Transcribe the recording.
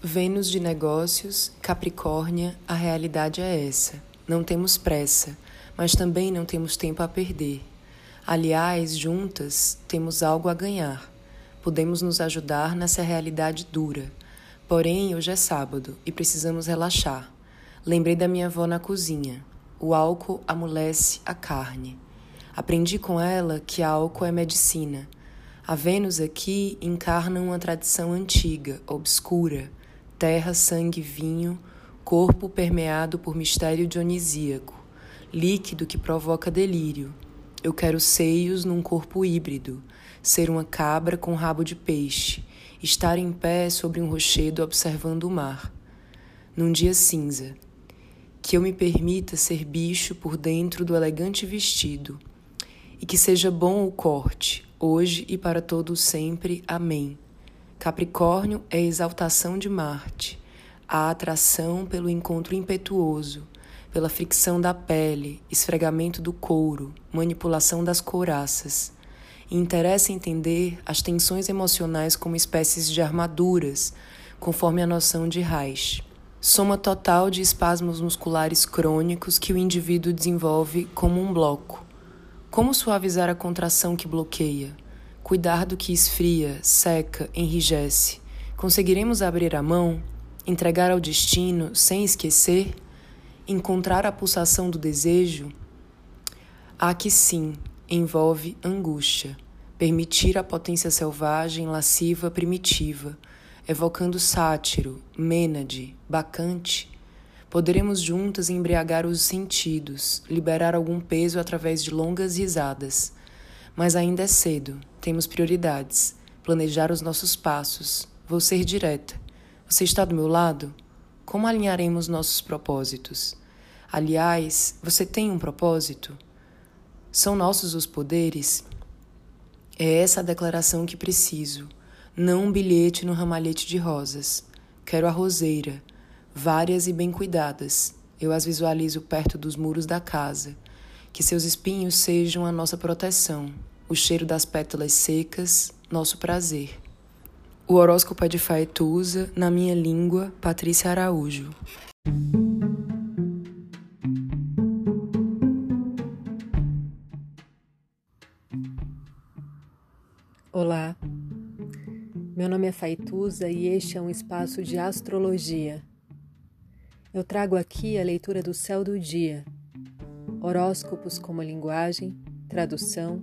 Vênus de negócios, Capricórnia, a realidade é essa. Não temos pressa, mas também não temos tempo a perder. Aliás, juntas, temos algo a ganhar. Podemos nos ajudar nessa realidade dura. Porém, hoje é sábado e precisamos relaxar. Lembrei da minha avó na cozinha. O álcool amolece a carne. Aprendi com ela que álcool é medicina. A Vênus aqui encarna uma tradição antiga, obscura terra, sangue, vinho, corpo permeado por mistério dionisíaco, líquido que provoca delírio. Eu quero seios num corpo híbrido, ser uma cabra com rabo de peixe, estar em pé sobre um rochedo observando o mar. Num dia cinza, que eu me permita ser bicho por dentro do elegante vestido, e que seja bom o corte, hoje e para todo sempre. Amém. Capricórnio é a exaltação de Marte, a atração pelo encontro impetuoso, pela fricção da pele, esfregamento do couro, manipulação das couraças. E interessa entender as tensões emocionais como espécies de armaduras, conforme a noção de Reich. Soma total de espasmos musculares crônicos que o indivíduo desenvolve como um bloco. Como suavizar a contração que bloqueia? Cuidar do que esfria, seca, enrijece. Conseguiremos abrir a mão, entregar ao destino sem esquecer, encontrar a pulsação do desejo? Há que sim, envolve angústia, permitir a potência selvagem, lasciva, primitiva, evocando sátiro, mênade, bacante. Poderemos juntas embriagar os sentidos, liberar algum peso através de longas risadas mas ainda é cedo, temos prioridades, planejar os nossos passos. Vou ser direta. Você está do meu lado? Como alinharemos nossos propósitos? Aliás, você tem um propósito? São nossos os poderes? É essa a declaração que preciso, não um bilhete no ramalhete de rosas. Quero a roseira, várias e bem cuidadas. Eu as visualizo perto dos muros da casa. Que seus espinhos sejam a nossa proteção, o cheiro das pétalas secas, nosso prazer. O horóscopo é de Faetusa, na minha língua, Patrícia Araújo. Olá, meu nome é Faituza e este é um espaço de astrologia. Eu trago aqui a leitura do céu do dia, horóscopos como linguagem, tradução